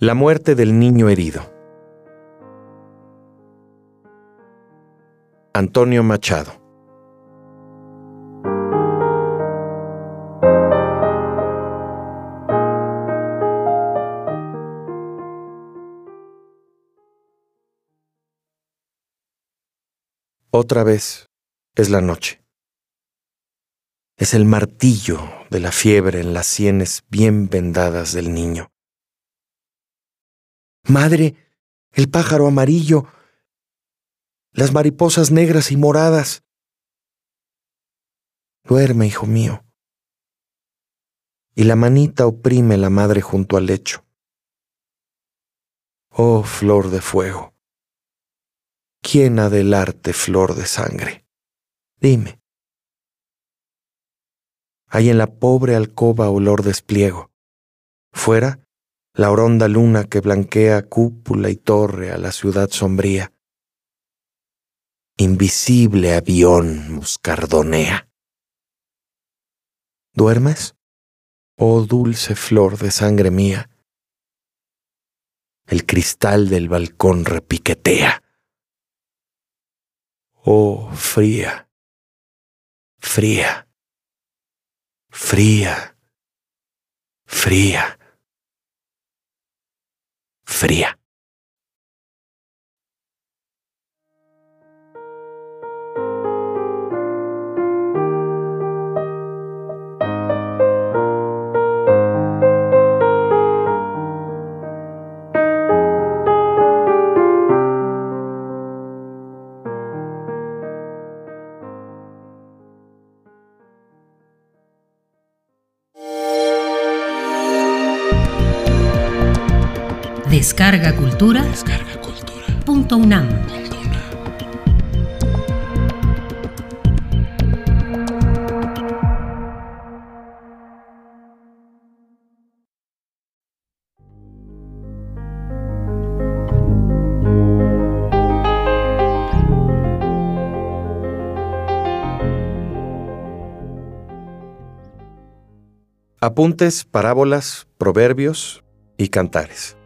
La muerte del niño herido. Antonio Machado. Otra vez es la noche. Es el martillo de la fiebre en las sienes bien vendadas del niño. Madre, el pájaro amarillo, las mariposas negras y moradas. Duerme, hijo mío. Y la manita oprime la madre junto al lecho. Oh, flor de fuego, ¿quién ha del arte flor de sangre? Dime. Hay en la pobre alcoba olor de espliego. Fuera, la horonda luna que blanquea cúpula y torre a la ciudad sombría. Invisible avión muscardonea. ¿Duermes? Oh dulce flor de sangre mía. El cristal del balcón repiquetea. Oh fría, fría, fría, fría fría. Descarga Cultura. Descarga Cultura. Punto UNAM. Apuntes, parábolas, proverbios y cantares.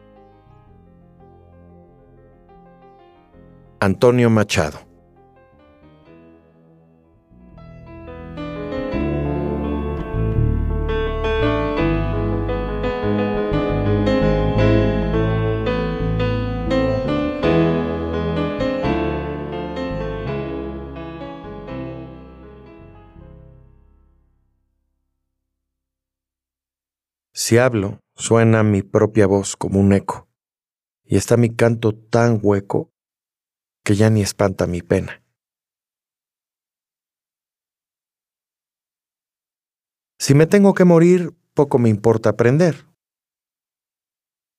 Antonio Machado. Si hablo, suena mi propia voz como un eco, y está mi canto tan hueco que ya ni espanta mi pena. Si me tengo que morir, poco me importa aprender.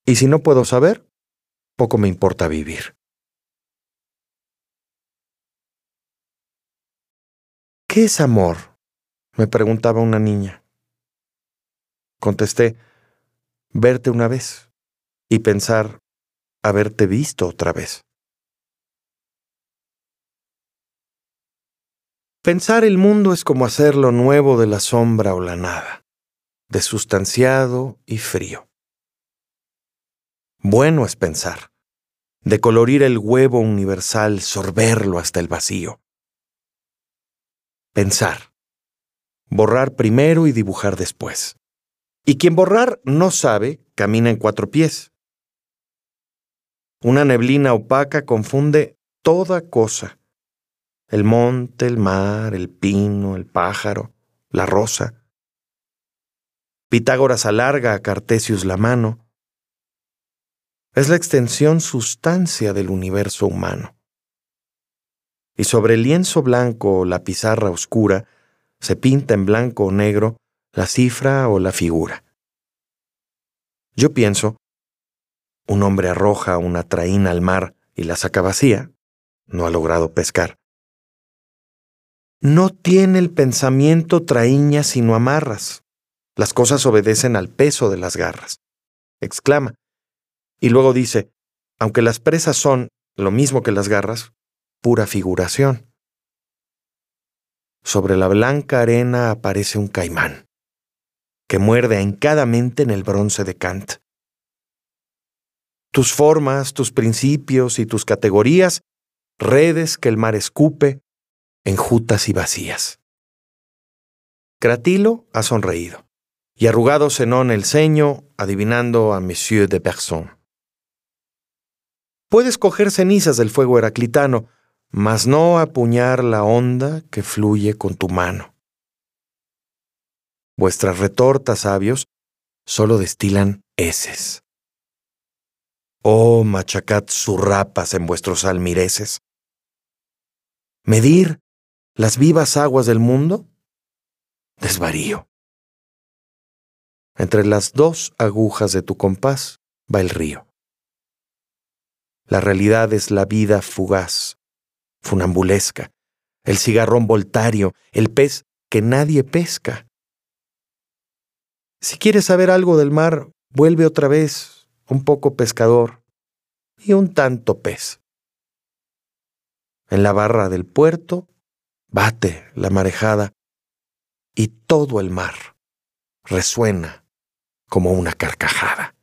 Y si no puedo saber, poco me importa vivir. ¿Qué es amor? me preguntaba una niña. Contesté, verte una vez y pensar haberte visto otra vez. Pensar el mundo es como hacer lo nuevo de la sombra o la nada, desustanciado y frío. Bueno es pensar, decolorir el huevo universal, sorberlo hasta el vacío. Pensar, borrar primero y dibujar después. Y quien borrar no sabe, camina en cuatro pies. Una neblina opaca confunde toda cosa el monte, el mar, el pino, el pájaro, la rosa. Pitágoras alarga a Cartesius la mano. Es la extensión sustancia del universo humano. Y sobre el lienzo blanco o la pizarra oscura se pinta en blanco o negro la cifra o la figura. Yo pienso, un hombre arroja una traína al mar y la saca vacía, no ha logrado pescar. No tiene el pensamiento traíñas sino amarras. Las cosas obedecen al peso de las garras. Exclama. Y luego dice, aunque las presas son, lo mismo que las garras, pura figuración. Sobre la blanca arena aparece un caimán, que muerde mente en el bronce de Kant. tus formas, tus principios y tus categorías, redes que el mar escupe, enjutas y vacías. Cratilo ha sonreído, y arrugado Zenón el ceño, adivinando a Monsieur de Berson. Puedes coger cenizas del fuego heraclitano, mas no apuñar la onda que fluye con tu mano. Vuestras retortas, sabios, solo destilan heces. Oh, machacad zurrapas en vuestros almireces. ¿Medir las vivas aguas del mundo? Desvarío. Entre las dos agujas de tu compás va el río. La realidad es la vida fugaz, funambulesca, el cigarrón voltario, el pez que nadie pesca. Si quieres saber algo del mar, vuelve otra vez, un poco pescador y un tanto pez. En la barra del puerto bate la marejada y todo el mar resuena como una carcajada.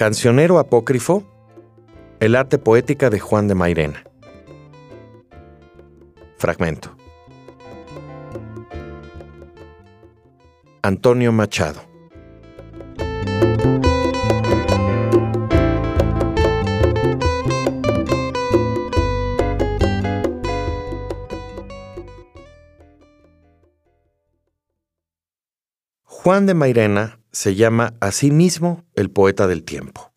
Cancionero Apócrifo, El arte poética de Juan de Mairena. Fragmento. Antonio Machado. Juan de Mairena se llama a sí mismo el poeta del tiempo.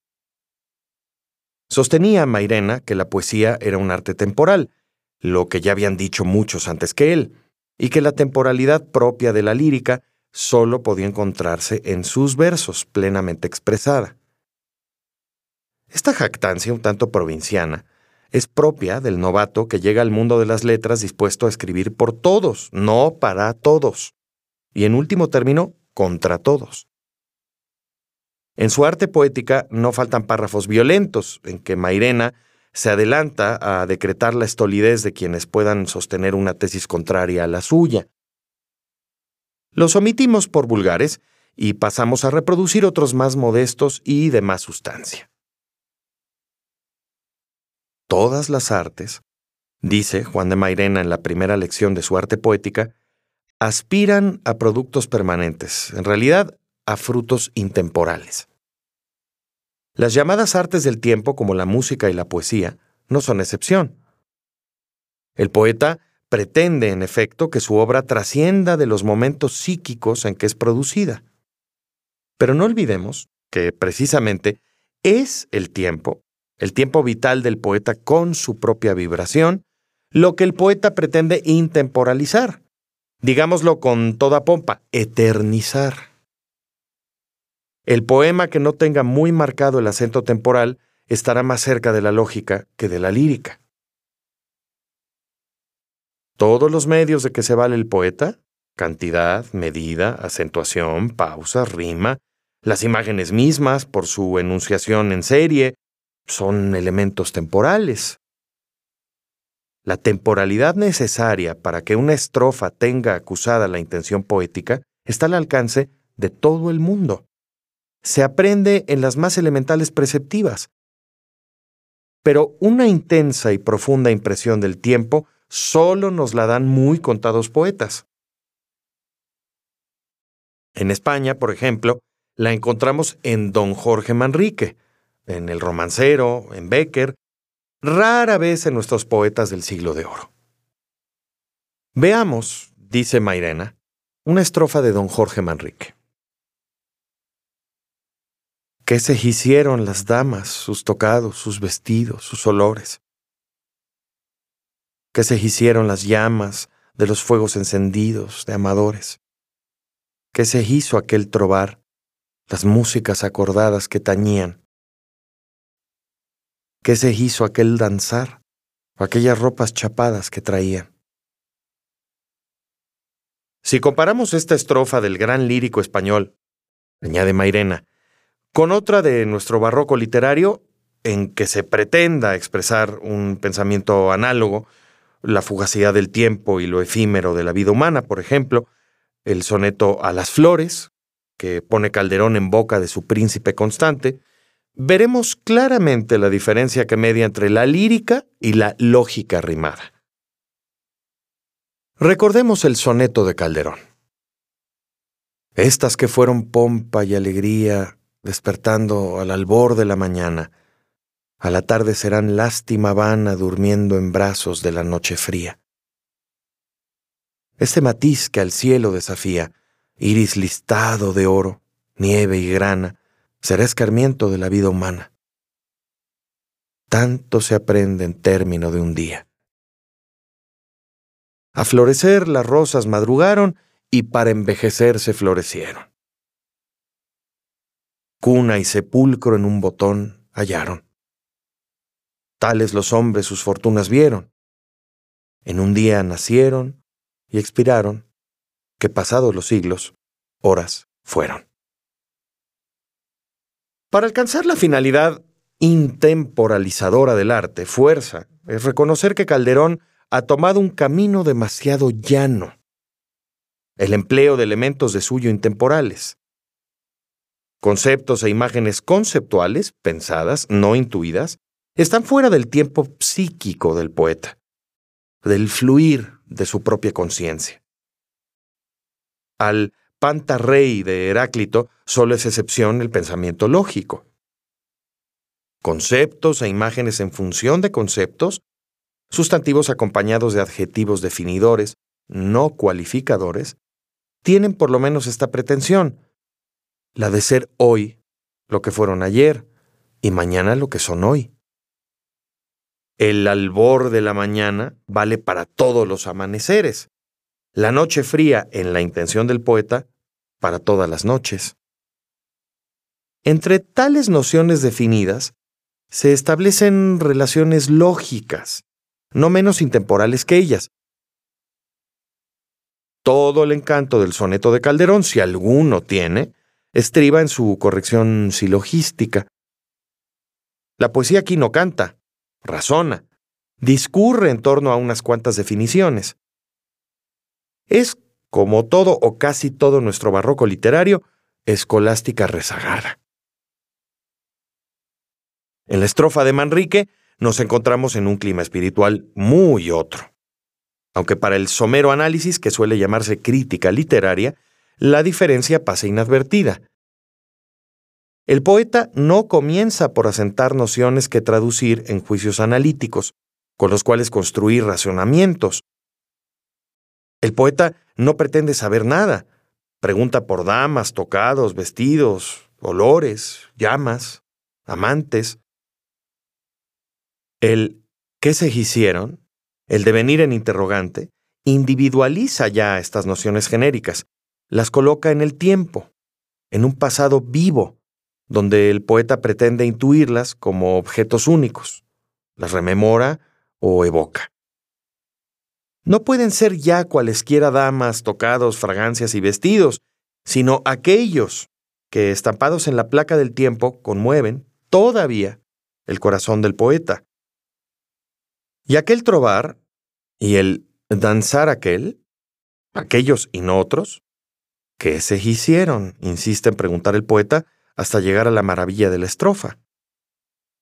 Sostenía Mairena que la poesía era un arte temporal, lo que ya habían dicho muchos antes que él, y que la temporalidad propia de la lírica solo podía encontrarse en sus versos plenamente expresada. Esta jactancia un tanto provinciana es propia del novato que llega al mundo de las letras dispuesto a escribir por todos, no para todos, y en último término, contra todos. En su arte poética no faltan párrafos violentos, en que Mairena se adelanta a decretar la estolidez de quienes puedan sostener una tesis contraria a la suya. Los omitimos por vulgares y pasamos a reproducir otros más modestos y de más sustancia. Todas las artes, dice Juan de Mairena en la primera lección de su arte poética, aspiran a productos permanentes, en realidad a frutos intemporales. Las llamadas artes del tiempo, como la música y la poesía, no son excepción. El poeta pretende, en efecto, que su obra trascienda de los momentos psíquicos en que es producida. Pero no olvidemos que, precisamente, es el tiempo, el tiempo vital del poeta con su propia vibración, lo que el poeta pretende intemporalizar, digámoslo con toda pompa, eternizar. El poema que no tenga muy marcado el acento temporal estará más cerca de la lógica que de la lírica. Todos los medios de que se vale el poeta, cantidad, medida, acentuación, pausa, rima, las imágenes mismas por su enunciación en serie, son elementos temporales. La temporalidad necesaria para que una estrofa tenga acusada la intención poética está al alcance de todo el mundo se aprende en las más elementales preceptivas. Pero una intensa y profunda impresión del tiempo solo nos la dan muy contados poetas. En España, por ejemplo, la encontramos en Don Jorge Manrique, en El Romancero, en Becker, rara vez en nuestros poetas del siglo de oro. Veamos, dice Mairena, una estrofa de Don Jorge Manrique. ¿Qué se hicieron las damas, sus tocados, sus vestidos, sus olores? ¿Qué se hicieron las llamas de los fuegos encendidos de amadores? ¿Qué se hizo aquel trobar, las músicas acordadas que tañían? ¿Qué se hizo aquel danzar, aquellas ropas chapadas que traían? Si comparamos esta estrofa del gran lírico español, añade Mairena, con otra de nuestro barroco literario, en que se pretenda expresar un pensamiento análogo, la fugacidad del tiempo y lo efímero de la vida humana, por ejemplo, el soneto a las flores, que pone Calderón en boca de su príncipe constante, veremos claramente la diferencia que media entre la lírica y la lógica rimada. Recordemos el soneto de Calderón. Estas que fueron pompa y alegría despertando al albor de la mañana, a la tarde serán lástima vana durmiendo en brazos de la noche fría. Este matiz que al cielo desafía, iris listado de oro, nieve y grana, será escarmiento de la vida humana. Tanto se aprende en término de un día. A florecer las rosas madrugaron y para envejecerse florecieron cuna y sepulcro en un botón hallaron. Tales los hombres sus fortunas vieron. En un día nacieron y expiraron, que pasados los siglos, horas fueron. Para alcanzar la finalidad intemporalizadora del arte, fuerza, es reconocer que Calderón ha tomado un camino demasiado llano. El empleo de elementos de suyo intemporales, Conceptos e imágenes conceptuales, pensadas, no intuidas, están fuera del tiempo psíquico del poeta, del fluir de su propia conciencia. Al pantarrey de Heráclito solo es excepción el pensamiento lógico. Conceptos e imágenes en función de conceptos, sustantivos acompañados de adjetivos definidores, no cualificadores, tienen por lo menos esta pretensión, la de ser hoy lo que fueron ayer y mañana lo que son hoy. El albor de la mañana vale para todos los amaneceres. La noche fría, en la intención del poeta, para todas las noches. Entre tales nociones definidas, se establecen relaciones lógicas, no menos intemporales que ellas. Todo el encanto del soneto de Calderón, si alguno tiene, estriba en su corrección silogística. La poesía aquí no canta, razona, discurre en torno a unas cuantas definiciones. Es, como todo o casi todo nuestro barroco literario, escolástica rezagada. En la estrofa de Manrique nos encontramos en un clima espiritual muy otro. Aunque para el somero análisis, que suele llamarse crítica literaria, la diferencia pasa inadvertida. El poeta no comienza por asentar nociones que traducir en juicios analíticos, con los cuales construir racionamientos. El poeta no pretende saber nada, pregunta por damas, tocados, vestidos, olores, llamas, amantes. El ¿qué se hicieron? El devenir en interrogante, individualiza ya estas nociones genéricas las coloca en el tiempo, en un pasado vivo, donde el poeta pretende intuirlas como objetos únicos, las rememora o evoca. No pueden ser ya cualesquiera damas, tocados, fragancias y vestidos, sino aquellos que, estampados en la placa del tiempo, conmueven todavía el corazón del poeta. Y aquel trobar y el danzar aquel, aquellos y no otros, ¿Qué se hicieron? insiste en preguntar el poeta hasta llegar a la maravilla de la estrofa.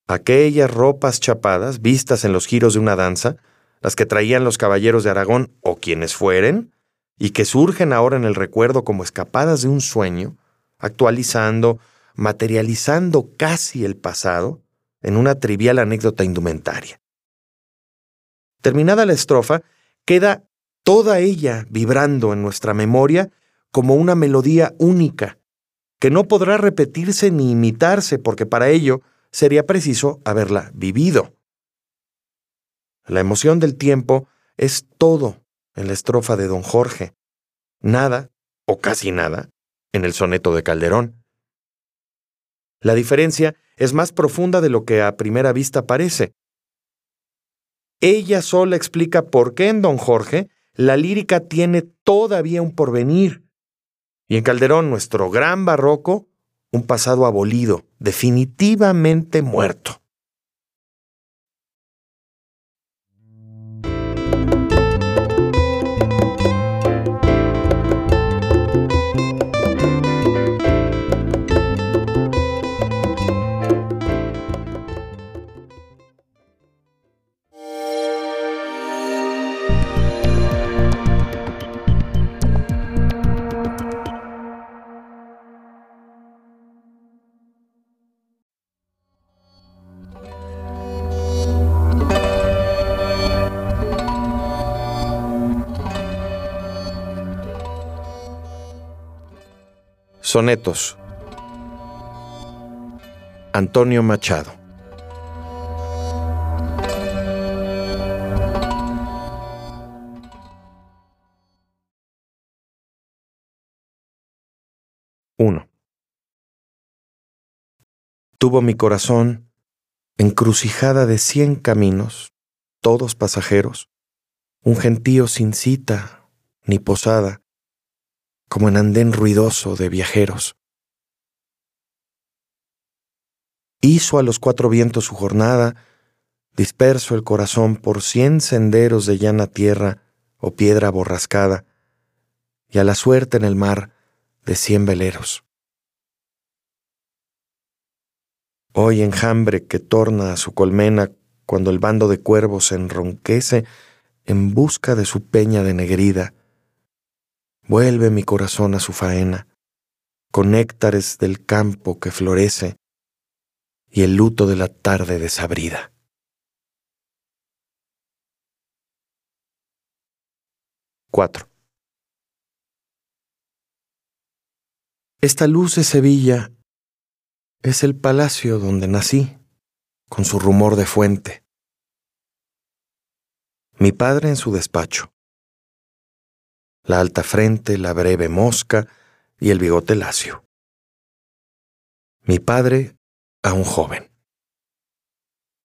Aquellas ropas chapadas, vistas en los giros de una danza, las que traían los caballeros de Aragón o quienes fueren, y que surgen ahora en el recuerdo como escapadas de un sueño, actualizando, materializando casi el pasado en una trivial anécdota indumentaria. Terminada la estrofa, queda toda ella vibrando en nuestra memoria como una melodía única, que no podrá repetirse ni imitarse, porque para ello sería preciso haberla vivido. La emoción del tiempo es todo en la estrofa de don Jorge, nada, o casi nada, en el soneto de Calderón. La diferencia es más profunda de lo que a primera vista parece. Ella sola explica por qué en don Jorge la lírica tiene todavía un porvenir, y en Calderón, nuestro gran barroco, un pasado abolido, definitivamente muerto. Sonetos. Antonio Machado. Tuvo mi corazón encrucijada de cien caminos, todos pasajeros, un gentío sin cita ni posada, como en andén ruidoso de viajeros. Hizo a los cuatro vientos su jornada, disperso el corazón por cien senderos de llana tierra o piedra borrascada, y a la suerte en el mar de cien veleros. Hoy enjambre que torna a su colmena cuando el bando de cuervos enronquece en busca de su peña denegrida, Vuelve mi corazón a su faena, con néctares del campo que florece y el luto de la tarde desabrida. Cuatro. Esta luz de Sevilla es el palacio donde nací, con su rumor de fuente. Mi padre en su despacho la alta frente, la breve mosca y el bigote lacio. Mi padre a un joven.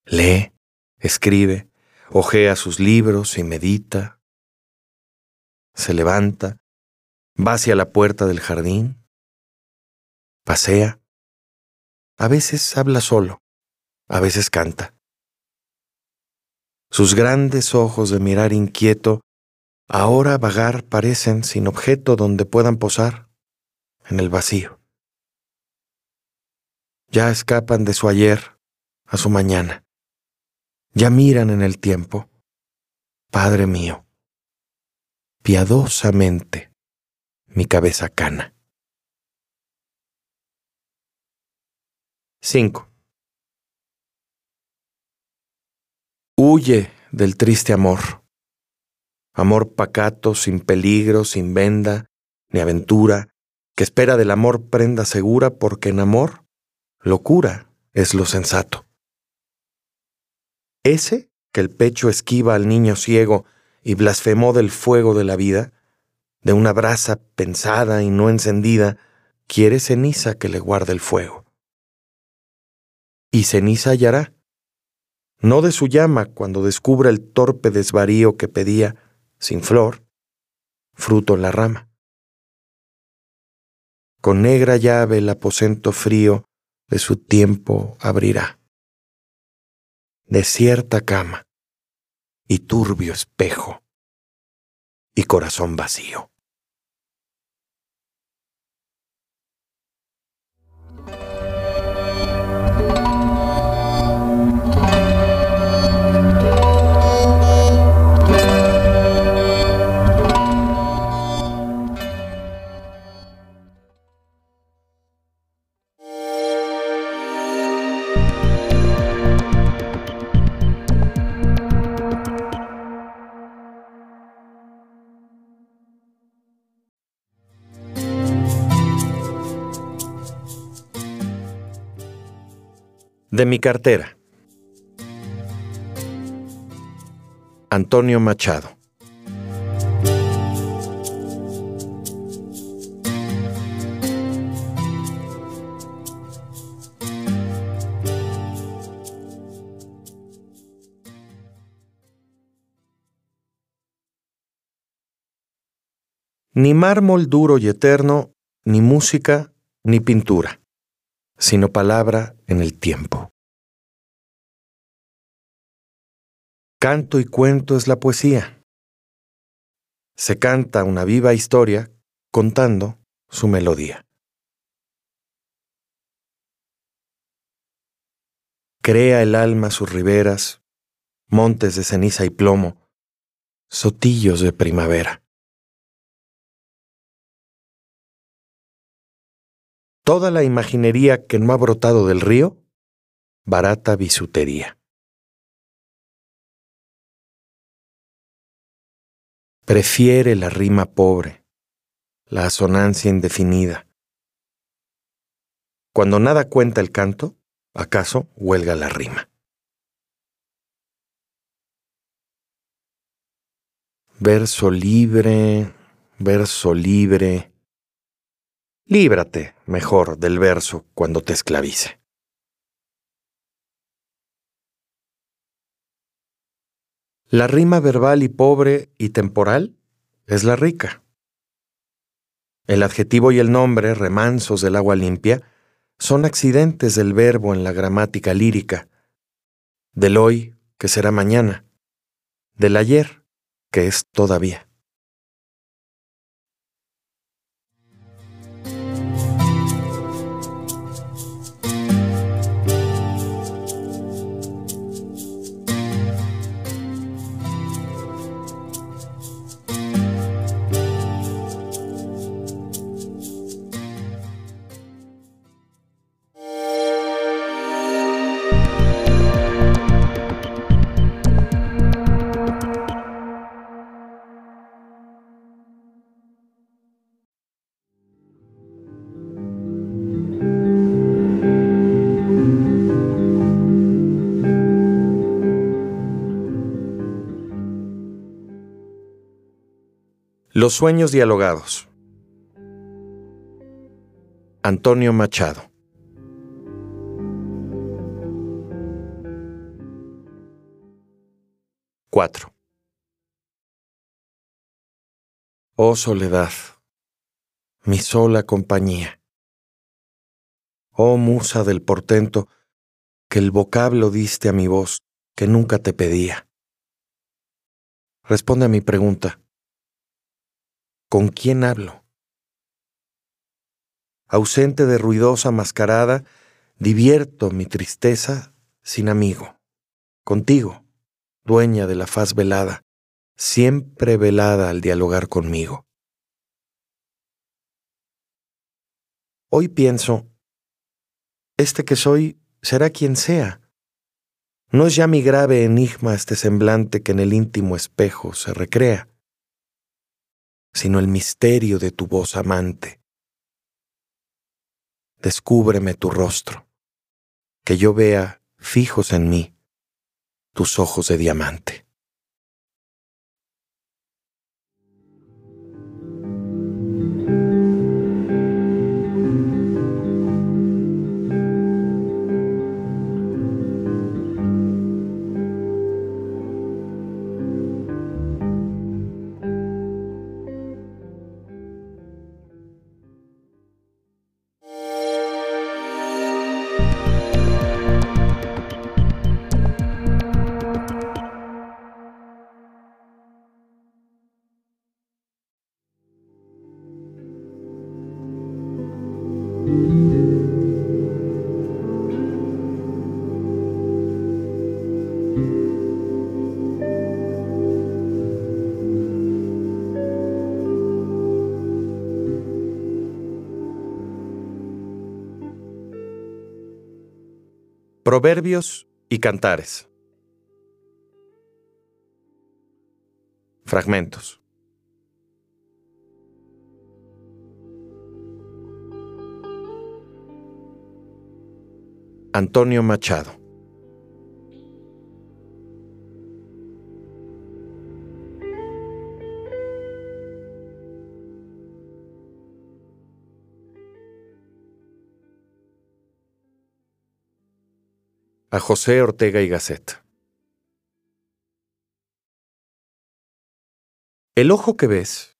Lee, escribe, ojea sus libros y medita. Se levanta, va hacia la puerta del jardín, pasea. A veces habla solo, a veces canta. Sus grandes ojos de mirar inquieto ahora vagar parecen sin objeto donde puedan posar, en el vacío. Ya escapan de su ayer a su mañana. Ya miran en el tiempo. Padre mío, piadosamente mi cabeza cana. 5. Huye del triste amor amor pacato, sin peligro, sin venda, ni aventura, que espera del amor prenda segura, porque en amor, locura es lo sensato. Ese que el pecho esquiva al niño ciego y blasfemó del fuego de la vida, de una brasa pensada y no encendida, quiere ceniza que le guarde el fuego. Y ceniza hallará, no de su llama cuando descubra el torpe desvarío que pedía, sin flor, fruto en la rama. Con negra llave el aposento frío de su tiempo abrirá. Desierta cama y turbio espejo y corazón vacío. De mi cartera. Antonio Machado. Ni mármol duro y eterno, ni música, ni pintura, sino palabra en el tiempo. Canto y cuento es la poesía. Se canta una viva historia contando su melodía. Crea el alma sus riberas, montes de ceniza y plomo, sotillos de primavera. Toda la imaginería que no ha brotado del río, barata bisutería. Prefiere la rima pobre, la asonancia indefinida. Cuando nada cuenta el canto, ¿acaso huelga la rima? Verso libre, verso libre. Líbrate, mejor, del verso cuando te esclavice. La rima verbal y pobre y temporal es la rica. El adjetivo y el nombre, remansos del agua limpia, son accidentes del verbo en la gramática lírica, del hoy, que será mañana, del ayer, que es todavía. Los sueños dialogados. Antonio Machado. Cuatro. Oh soledad, mi sola compañía. Oh musa del portento, que el vocablo diste a mi voz que nunca te pedía. Responde a mi pregunta. ¿Con quién hablo? Ausente de ruidosa mascarada, divierto mi tristeza sin amigo. Contigo, dueña de la faz velada, siempre velada al dialogar conmigo. Hoy pienso, este que soy será quien sea. No es ya mi grave enigma este semblante que en el íntimo espejo se recrea sino el misterio de tu voz amante. Descúbreme tu rostro, que yo vea fijos en mí tus ojos de diamante. Proverbios y Cantares. Fragmentos. Antonio Machado. A José Ortega y Gasset. El ojo que ves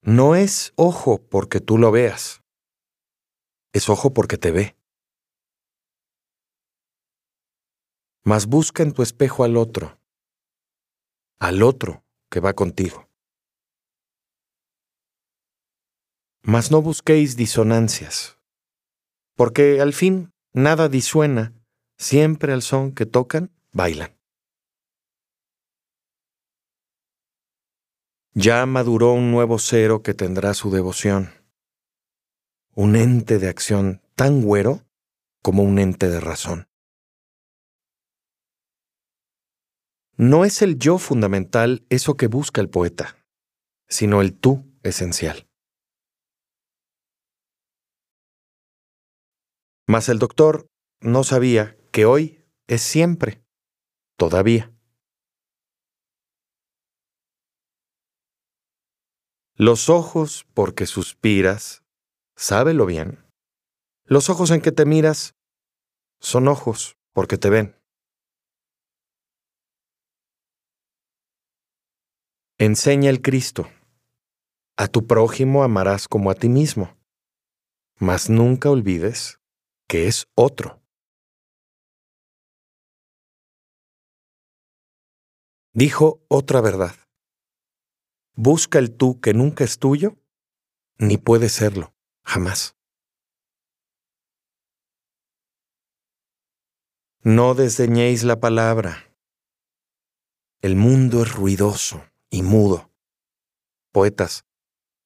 no es ojo porque tú lo veas, es ojo porque te ve. Mas busca en tu espejo al otro, al otro que va contigo. Mas no busquéis disonancias, porque al fin nada disuena, siempre al son que tocan, bailan. Ya maduró un nuevo cero que tendrá su devoción, un ente de acción tan güero como un ente de razón. No es el yo fundamental eso que busca el poeta, sino el tú esencial. Mas el doctor no sabía que hoy es siempre, todavía. Los ojos porque suspiras, sábelo bien. Los ojos en que te miras son ojos porque te ven. Enseña el Cristo. A tu prójimo amarás como a ti mismo, mas nunca olvides que es otro. Dijo otra verdad. Busca el tú que nunca es tuyo, ni puede serlo, jamás. No desdeñéis la palabra. El mundo es ruidoso y mudo. Poetas,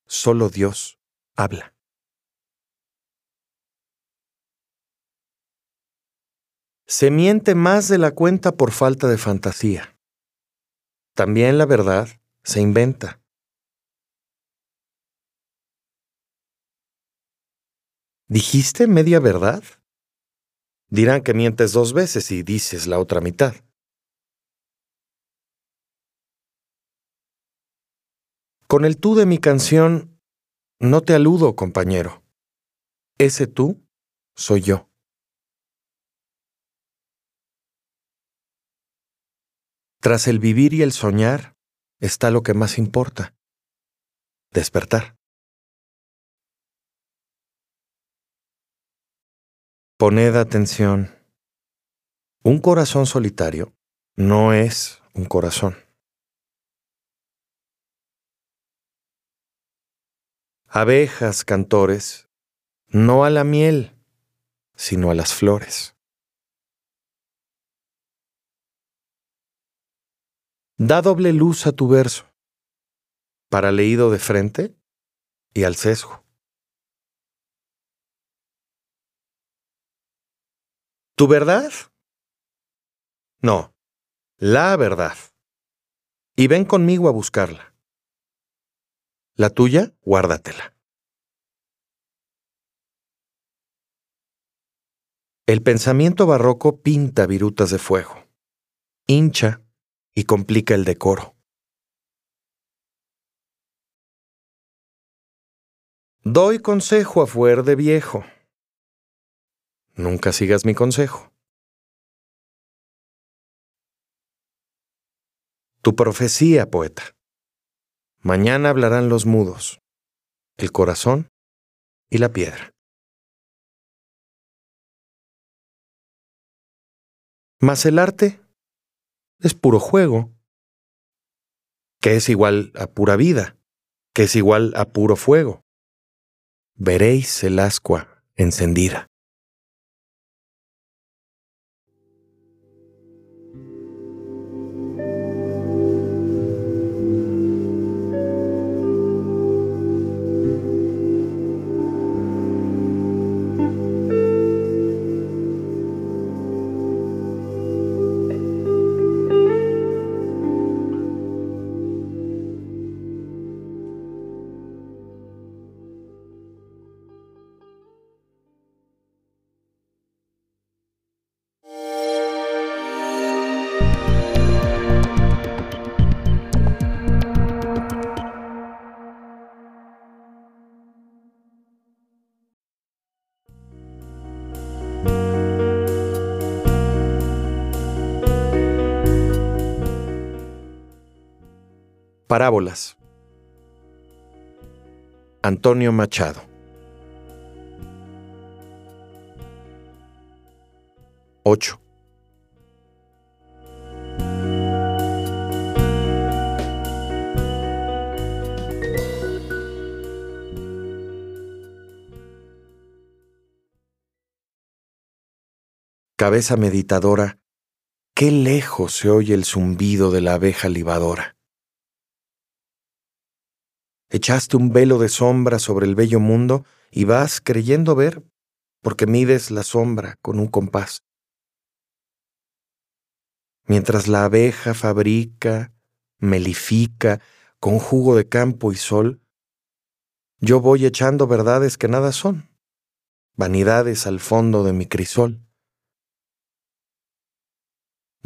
solo Dios habla. Se miente más de la cuenta por falta de fantasía. También la verdad se inventa. ¿Dijiste media verdad? Dirán que mientes dos veces y dices la otra mitad. Con el tú de mi canción, no te aludo, compañero. Ese tú soy yo. Tras el vivir y el soñar está lo que más importa. Despertar. Poned atención. Un corazón solitario no es un corazón. abejas cantores, no a la miel, sino a las flores. Da doble luz a tu verso, para leído de frente y al sesgo. ¿Tu verdad? No, la verdad. Y ven conmigo a buscarla. La tuya, guárdatela. El pensamiento barroco pinta virutas de fuego, hincha y complica el decoro. Doy consejo a fuer de viejo. Nunca sigas mi consejo. Tu profecía, poeta. Mañana hablarán los mudos, el corazón y la piedra. Mas el arte es puro juego, que es igual a pura vida, que es igual a puro fuego. Veréis el ascua encendida. Antonio Machado. Ocho. Cabeza meditadora, qué lejos se oye el zumbido de la abeja libadora. Echaste un velo de sombra sobre el bello mundo y vas creyendo ver porque mides la sombra con un compás. Mientras la abeja fabrica, melifica, con jugo de campo y sol, yo voy echando verdades que nada son, vanidades al fondo de mi crisol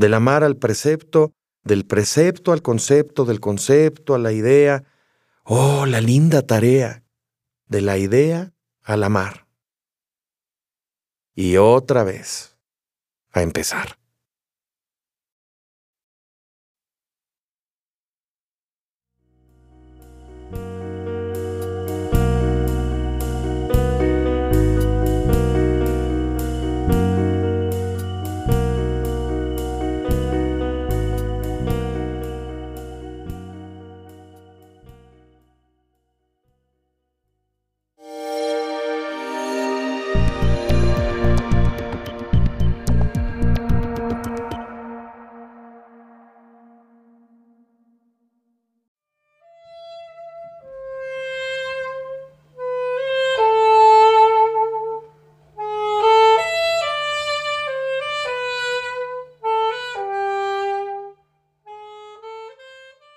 del amar al precepto, del precepto al concepto, del concepto a la idea. Oh, la linda tarea, de la idea al amar. Y otra vez, a empezar.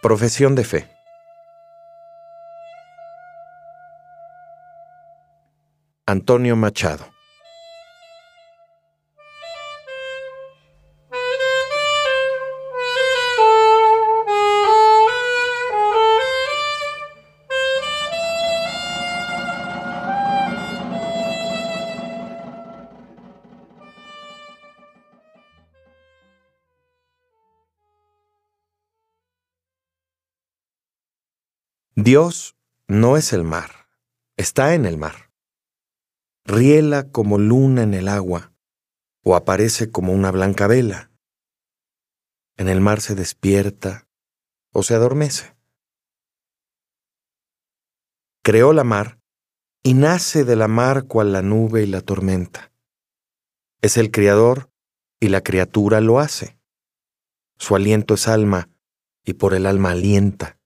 Profesión de fe. Antonio Machado. Dios no es el mar, está en el mar. Riela como luna en el agua, o aparece como una blanca vela. En el mar se despierta o se adormece. Creó la mar y nace de la mar cual la nube y la tormenta. Es el Criador y la criatura lo hace. Su aliento es alma y por el alma alienta.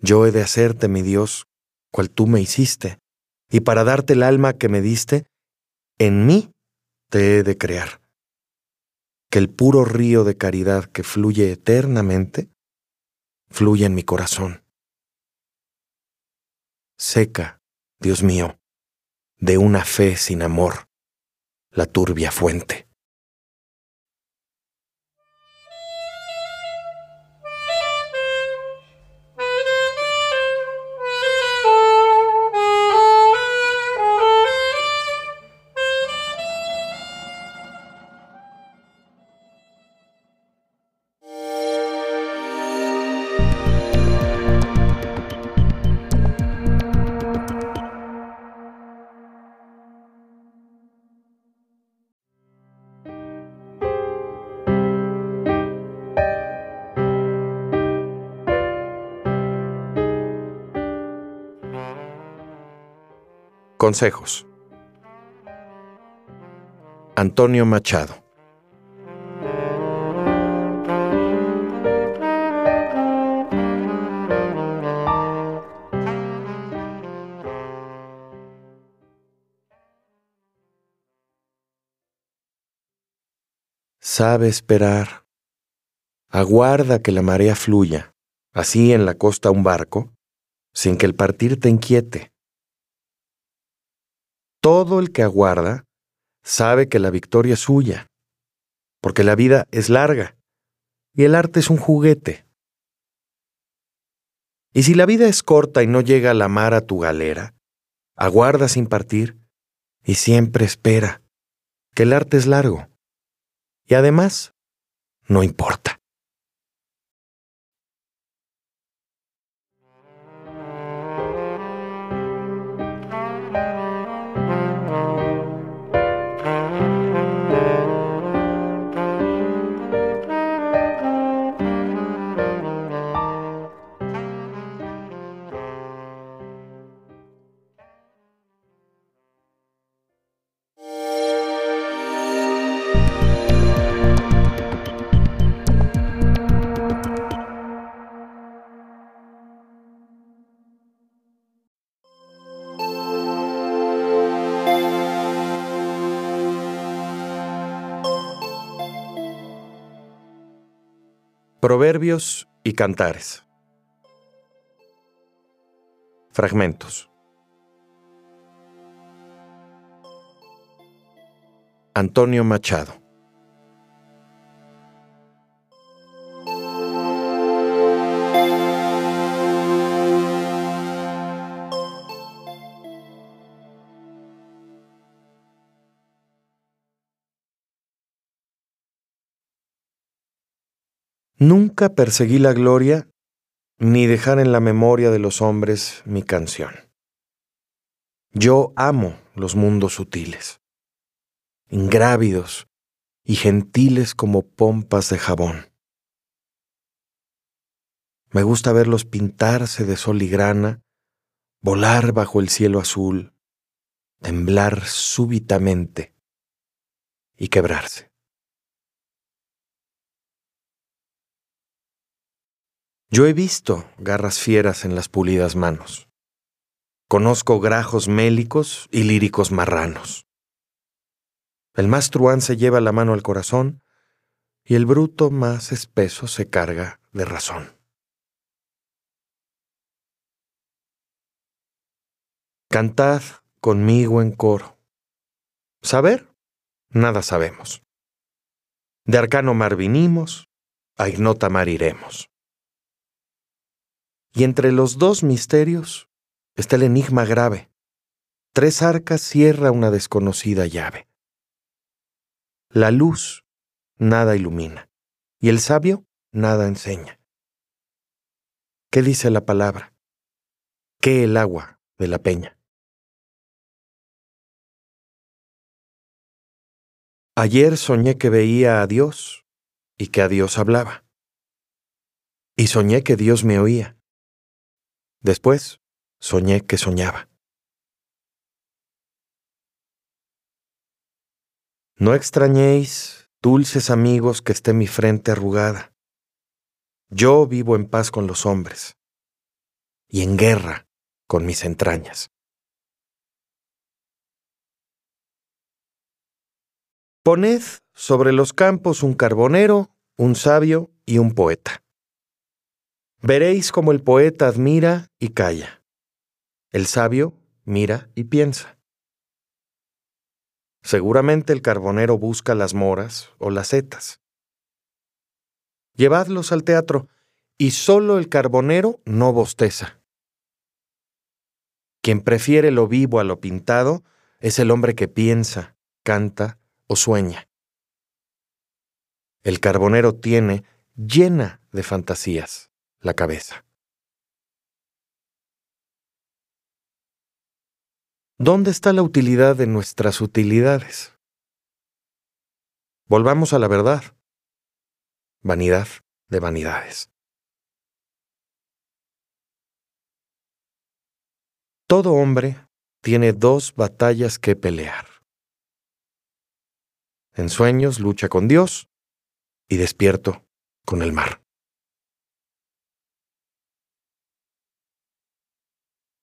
Yo he de hacerte, mi Dios, cual tú me hiciste, y para darte el alma que me diste, en mí te he de crear. Que el puro río de caridad que fluye eternamente, fluya en mi corazón. Seca, Dios mío, de una fe sin amor, la turbia fuente. Consejos. Antonio Machado. Sabe esperar. Aguarda que la marea fluya, así en la costa un barco, sin que el partir te inquiete todo el que aguarda sabe que la victoria es suya, porque la vida es larga y el arte es un juguete. Y si la vida es corta y no llega la mar a tu galera, aguarda sin partir y siempre espera, que el arte es largo. Y además, no importa. Proverbios y Cantares. Fragmentos. Antonio Machado. Nunca perseguí la gloria ni dejar en la memoria de los hombres mi canción. Yo amo los mundos sutiles, ingrávidos y gentiles como pompas de jabón. Me gusta verlos pintarse de sol y grana, volar bajo el cielo azul, temblar súbitamente y quebrarse. Yo he visto garras fieras en las pulidas manos. Conozco grajos mélicos y líricos marranos. El más truán se lleva la mano al corazón y el bruto más espeso se carga de razón. Cantad conmigo en coro. ¿Saber? Nada sabemos. De arcano mar vinimos, a ignota mar iremos. Y entre los dos misterios está el enigma grave. Tres arcas cierra una desconocida llave. La luz nada ilumina y el sabio nada enseña. ¿Qué dice la palabra? ¿Qué el agua de la peña? Ayer soñé que veía a Dios y que a Dios hablaba. Y soñé que Dios me oía. Después, soñé que soñaba. No extrañéis, dulces amigos, que esté mi frente arrugada. Yo vivo en paz con los hombres y en guerra con mis entrañas. Poned sobre los campos un carbonero, un sabio y un poeta. Veréis como el poeta admira y calla. El sabio mira y piensa. Seguramente el carbonero busca las moras o las setas. Llevadlos al teatro y solo el carbonero no bosteza. Quien prefiere lo vivo a lo pintado es el hombre que piensa, canta o sueña. El carbonero tiene llena de fantasías la cabeza. ¿Dónde está la utilidad de nuestras utilidades? Volvamos a la verdad. Vanidad de vanidades. Todo hombre tiene dos batallas que pelear. En sueños lucha con Dios y despierto con el mar.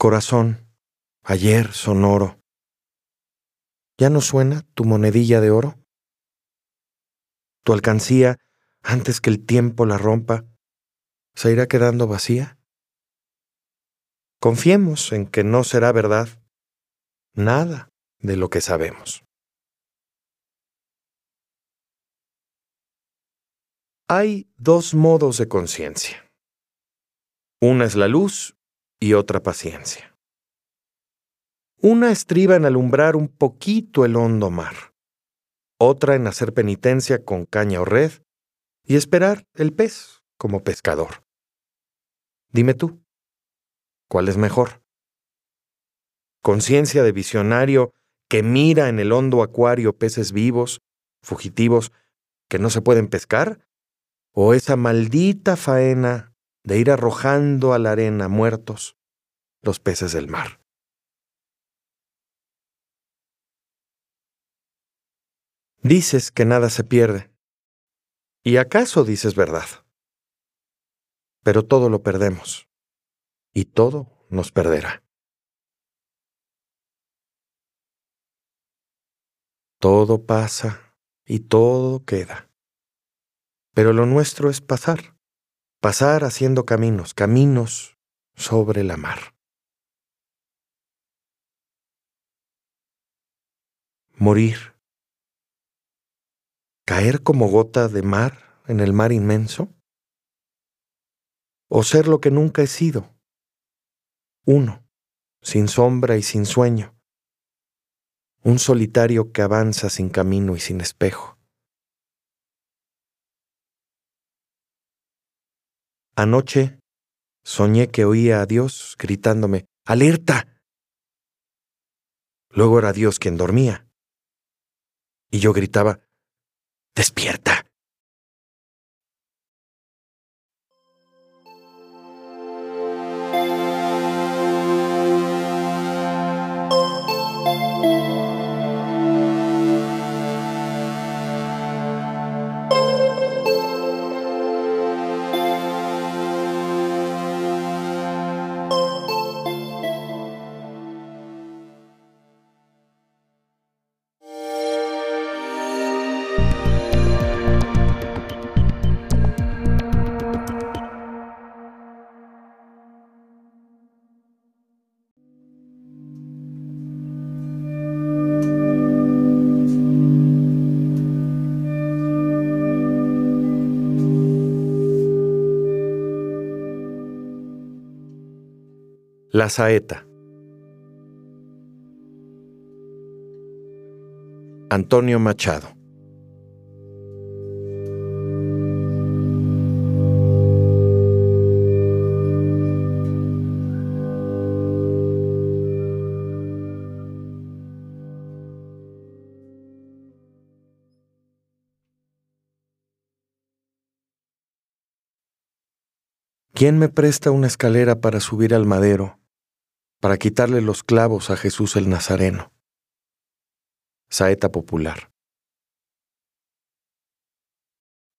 Corazón, ayer sonoro. ¿Ya no suena tu monedilla de oro? ¿Tu alcancía, antes que el tiempo la rompa, se irá quedando vacía? Confiemos en que no será verdad nada de lo que sabemos. Hay dos modos de conciencia. Una es la luz y otra paciencia. Una estriba en alumbrar un poquito el hondo mar, otra en hacer penitencia con caña o red y esperar el pez como pescador. Dime tú, ¿cuál es mejor? ¿Conciencia de visionario que mira en el hondo acuario peces vivos, fugitivos, que no se pueden pescar? o esa maldita faena de ir arrojando a la arena muertos los peces del mar. Dices que nada se pierde. ¿Y acaso dices verdad? Pero todo lo perdemos. Y todo nos perderá. Todo pasa y todo queda. Pero lo nuestro es pasar, pasar haciendo caminos, caminos sobre la mar. Morir caer como gota de mar en el mar inmenso? ¿O ser lo que nunca he sido? Uno, sin sombra y sin sueño. Un solitario que avanza sin camino y sin espejo. Anoche soñé que oía a Dios gritándome, ¡Alerta! Luego era Dios quien dormía. Y yo gritaba, Despierta. La saeta. Antonio Machado. ¿Quién me presta una escalera para subir al madero? Para quitarle los clavos a Jesús el Nazareno. Saeta popular.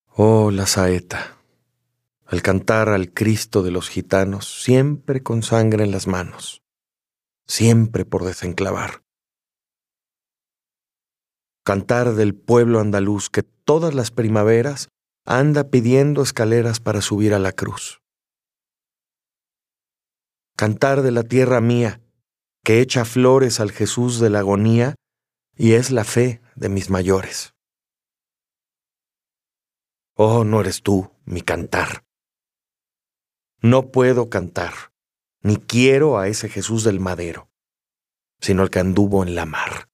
Oh, la saeta, al cantar al Cristo de los gitanos, siempre con sangre en las manos, siempre por desenclavar. Cantar del pueblo andaluz que todas las primaveras anda pidiendo escaleras para subir a la cruz cantar de la tierra mía, que echa flores al Jesús de la agonía y es la fe de mis mayores. Oh, no eres tú mi cantar. No puedo cantar, ni quiero a ese Jesús del madero, sino el que anduvo en la mar.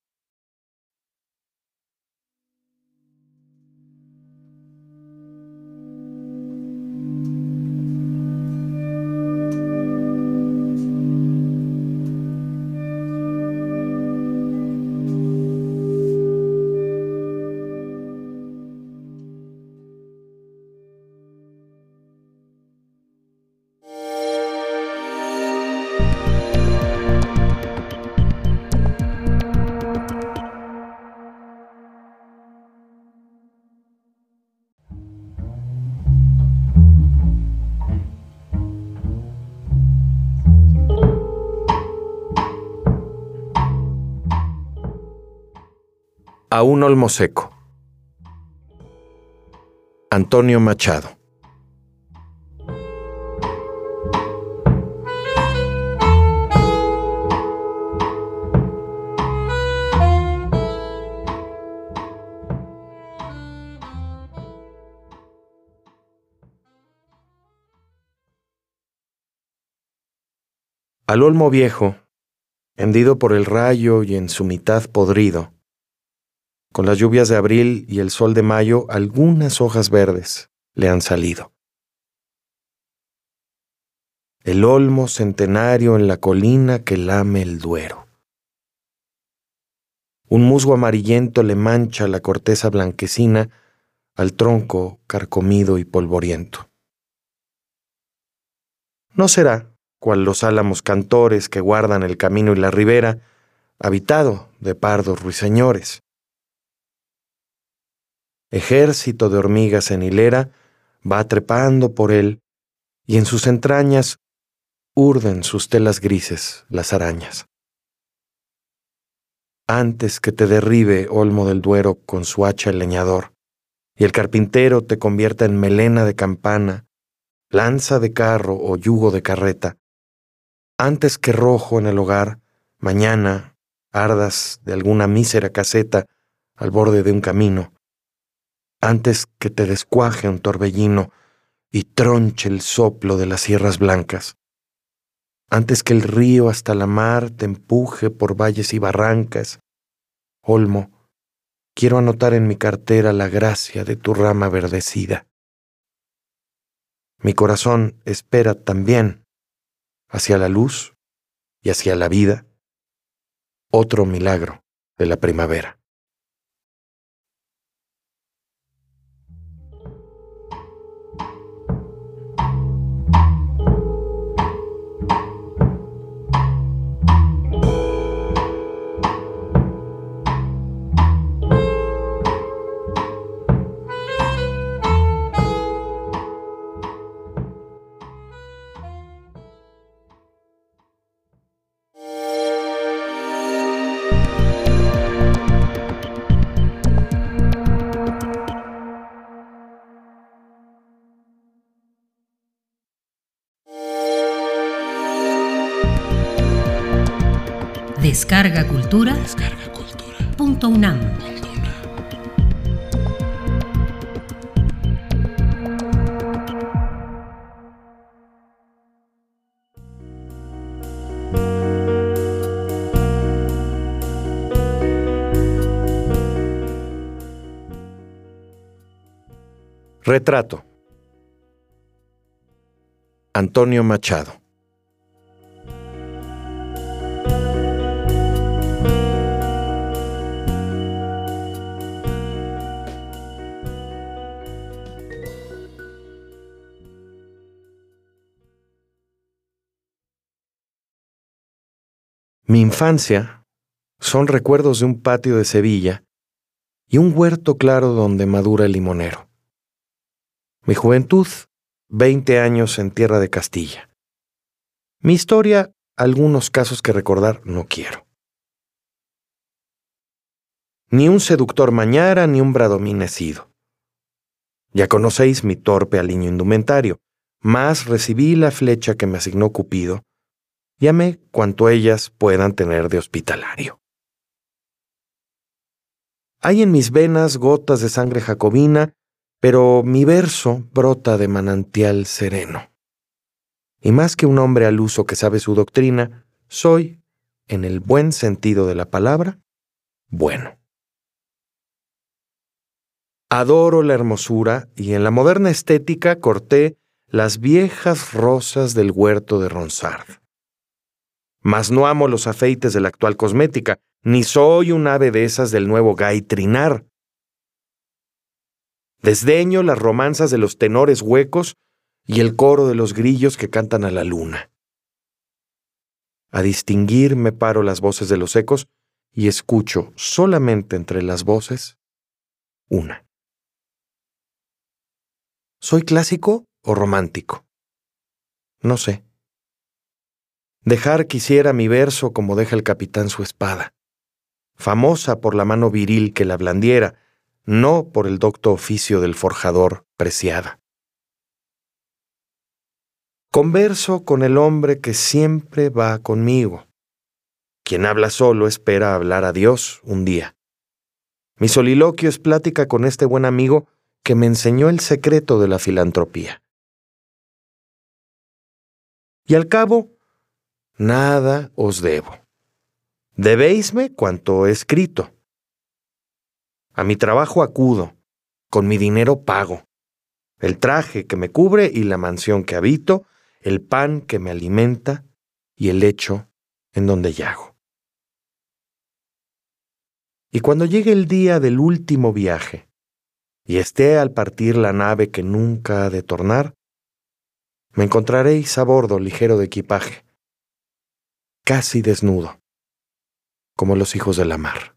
A un olmo seco. Antonio Machado. Al olmo viejo, hendido por el rayo y en su mitad podrido, con las lluvias de abril y el sol de mayo, algunas hojas verdes le han salido. El olmo centenario en la colina que lame el duero. Un musgo amarillento le mancha la corteza blanquecina al tronco carcomido y polvoriento. No será, cual los álamos cantores que guardan el camino y la ribera, habitado de pardos ruiseñores. Ejército de hormigas en hilera va trepando por él, y en sus entrañas urden sus telas grises las arañas. Antes que te derribe Olmo del Duero con su hacha el leñador, y el carpintero te convierta en melena de campana, lanza de carro o yugo de carreta, antes que rojo en el hogar, mañana ardas de alguna mísera caseta al borde de un camino, antes que te descuaje un torbellino y tronche el soplo de las sierras blancas, antes que el río hasta la mar te empuje por valles y barrancas, Olmo, quiero anotar en mi cartera la gracia de tu rama verdecida. Mi corazón espera también hacia la luz y hacia la vida otro milagro de la primavera. Cultura. Descarga Cultura. Punto UNAM. Retrato. Antonio Machado. Mi infancia son recuerdos de un patio de Sevilla y un huerto claro donde madura el limonero. Mi juventud, veinte años en tierra de Castilla. Mi historia, algunos casos que recordar no quiero. Ni un seductor mañara ni un sido. Ya conocéis mi torpe aliño indumentario, más recibí la flecha que me asignó Cupido Llame cuanto ellas puedan tener de hospitalario. Hay en mis venas gotas de sangre jacobina, pero mi verso brota de manantial sereno. Y más que un hombre al uso que sabe su doctrina, soy, en el buen sentido de la palabra, bueno. Adoro la hermosura y en la moderna estética corté las viejas rosas del huerto de Ronsard mas no amo los afeites de la actual cosmética, ni soy un ave de esas del nuevo gay trinar. Desdeño las romanzas de los tenores huecos y el coro de los grillos que cantan a la luna. A distinguir me paro las voces de los ecos y escucho solamente entre las voces una. ¿Soy clásico o romántico? No sé. Dejar quisiera mi verso como deja el capitán su espada, famosa por la mano viril que la blandiera, no por el docto oficio del forjador preciada. Converso con el hombre que siempre va conmigo. Quien habla solo espera hablar a Dios un día. Mi soliloquio es plática con este buen amigo que me enseñó el secreto de la filantropía. Y al cabo, nada os debo. Debéisme cuanto he escrito. A mi trabajo acudo, con mi dinero pago, el traje que me cubre y la mansión que habito, el pan que me alimenta y el lecho en donde yago. Y cuando llegue el día del último viaje, y esté al partir la nave que nunca ha de tornar, me encontraréis a bordo ligero de equipaje, casi desnudo, como los hijos de la mar.